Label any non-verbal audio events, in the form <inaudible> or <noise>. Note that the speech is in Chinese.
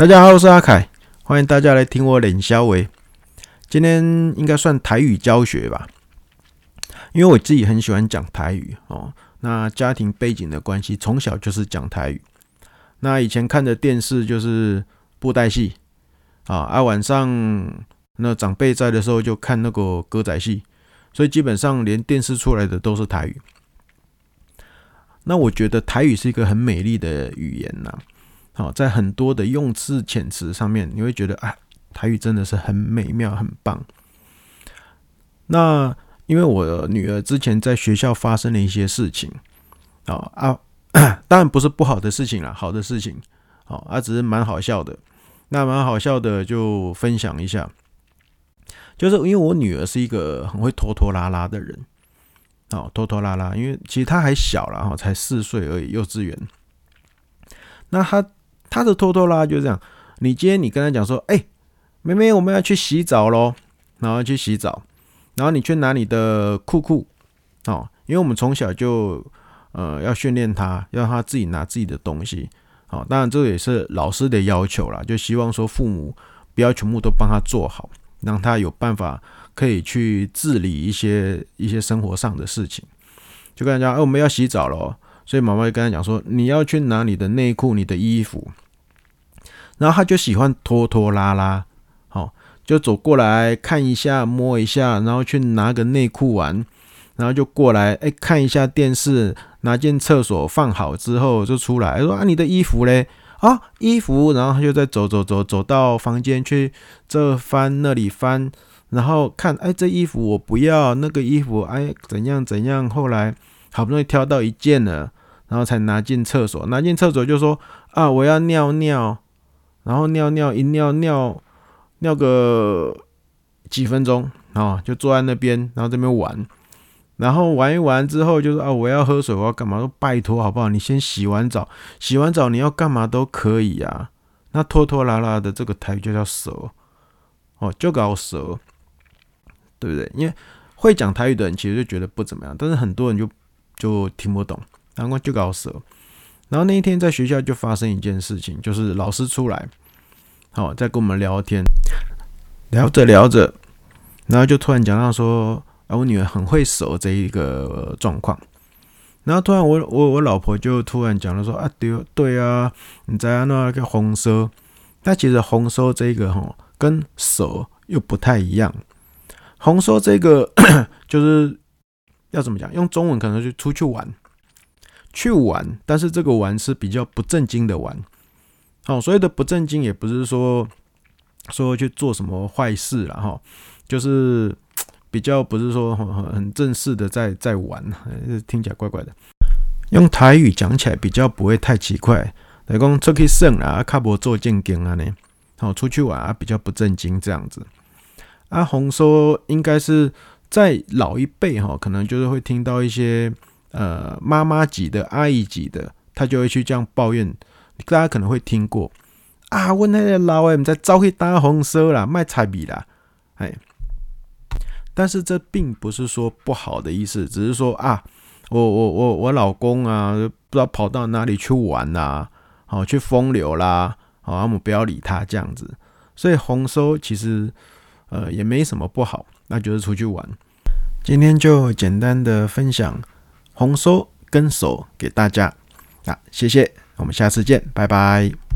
大家好，我是阿凯，欢迎大家来听我练肖维。今天应该算台语教学吧，因为我自己很喜欢讲台语哦。那家庭背景的关系，从小就是讲台语。那以前看的电视就是布袋戏啊，啊晚上那长辈在的时候就看那个歌仔戏，所以基本上连电视出来的都是台语。那我觉得台语是一个很美丽的语言呐。哦，在很多的用字遣词上面，你会觉得啊，台语真的是很美妙、很棒。那因为我女儿之前在学校发生了一些事情，啊啊，<coughs> 当然不是不好的事情啦，好的事情，哦啊，只是蛮好笑的。那蛮好笑的，就分享一下，就是因为我女儿是一个很会拖拖拉拉的人，哦，拖拖拉拉，因为其实她还小了哈，才四岁而已，幼稚园。那她。他的拖拖拉就是这样，你今天你跟他讲说，哎，妹妹，我们要去洗澡喽，然后去洗澡，然后你去拿你的裤裤，哦，因为我们从小就呃要训练他，要他自己拿自己的东西，好，当然这也是老师的要求啦，就希望说父母不要全部都帮他做好，让他有办法可以去自理一些一些生活上的事情，就跟他讲，哎，我们要洗澡喽。所以妈妈就跟他讲说：“你要去拿你的内裤、你的衣服。”然后他就喜欢拖拖拉拉，好，就走过来看一下、摸一下，然后去拿个内裤玩，然后就过来哎看一下电视，拿进厕所放好之后就出来说：“啊，你的衣服嘞？啊，衣服。”然后他就再走走走走到房间去这翻那里翻，然后看哎这衣服我不要，那个衣服哎怎样怎样。后来好不容易挑到一件了。然后才拿进厕所，拿进厕所就说啊，我要尿尿，然后尿尿一尿尿尿个几分钟啊，就坐在那边，然后这边玩，然后玩一玩之后就说啊，我要喝水，我要干嘛？说拜托好不好？你先洗完澡，洗完澡你要干嘛都可以啊。那拖拖拉拉的这个台语就叫蛇哦，就搞蛇，对不对？因为会讲台语的人其实就觉得不怎么样，但是很多人就就听不懂。然后就搞死。然后那一天在学校就发生一件事情，就是老师出来，好在跟我们聊天，聊着聊着，然后就突然讲到说，啊，我女儿很会手这一个状况。然后突然我我我老婆就突然讲了说，啊对对啊，你在那个红烧，但其实红烧这个哈跟手又不太一样。红烧这个 <coughs> 就是要怎么讲？用中文可能就出去玩。去玩，但是这个玩是比较不正经的玩。好，所谓的不正经也不是说说去做什么坏事了哈，就是比较不是说很很正式的在在玩，听起来怪怪的。用台语讲起来比较不会太奇怪，来讲出去耍啊，卡无做正经啊呢。好，出去玩啊比较不正经这样子。阿红说，应该是在老一辈哈，可能就是会听到一些。呃，妈妈级的、阿姨级的，他就会去这样抱怨。大家可能会听过啊，问那个老诶，在招去打红烧啦，卖菜米啦，哎。但是这并不是说不好的意思，只是说啊，我我我我老公啊，不知道跑到哪里去玩啦，好去风流啦，好，我们不要理他这样子。所以红烧其实呃也没什么不好，那就是出去玩。今天就简单的分享。红收跟手给大家啊，谢谢，我们下次见，拜拜。